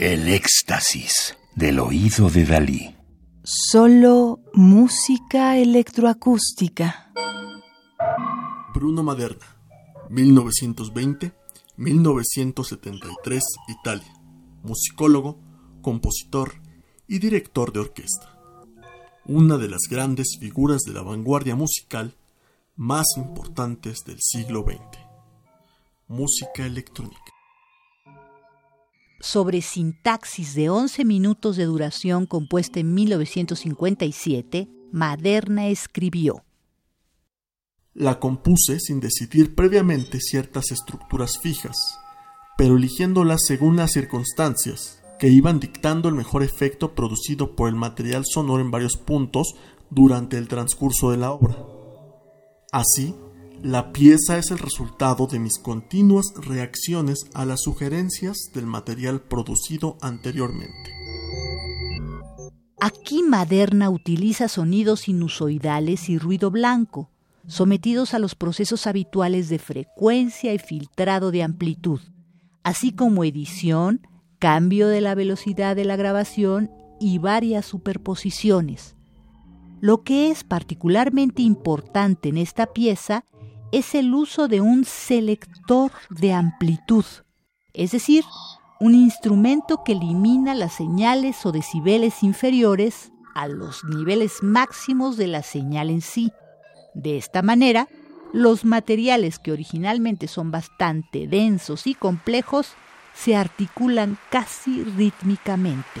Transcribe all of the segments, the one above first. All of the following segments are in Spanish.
El éxtasis del oído de Dalí. Solo música electroacústica. Bruno Maderna, 1920-1973, Italia. Musicólogo, compositor y director de orquesta. Una de las grandes figuras de la vanguardia musical más importantes del siglo XX. Música electrónica. Sobre sintaxis de 11 minutos de duración compuesta en 1957, Maderna escribió. La compuse sin decidir previamente ciertas estructuras fijas, pero eligiéndolas según las circunstancias, que iban dictando el mejor efecto producido por el material sonoro en varios puntos durante el transcurso de la obra. Así, la pieza es el resultado de mis continuas reacciones a las sugerencias del material producido anteriormente. Aquí Maderna utiliza sonidos sinusoidales y ruido blanco, sometidos a los procesos habituales de frecuencia y filtrado de amplitud, así como edición, cambio de la velocidad de la grabación y varias superposiciones. Lo que es particularmente importante en esta pieza es el uso de un selector de amplitud, es decir, un instrumento que elimina las señales o decibeles inferiores a los niveles máximos de la señal en sí. De esta manera, los materiales que originalmente son bastante densos y complejos se articulan casi rítmicamente.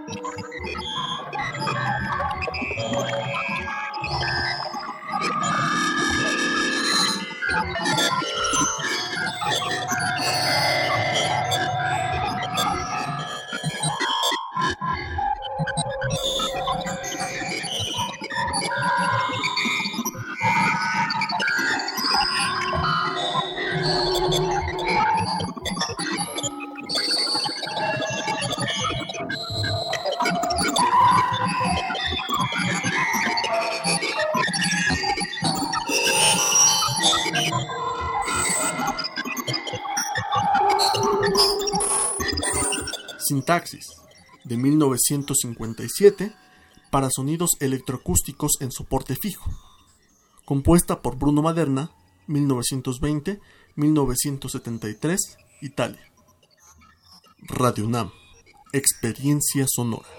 Sintaxis, de 1957, para sonidos electroacústicos en soporte fijo, compuesta por Bruno Maderna, 1920-1973, Italia. Radio UNAM, experiencia sonora.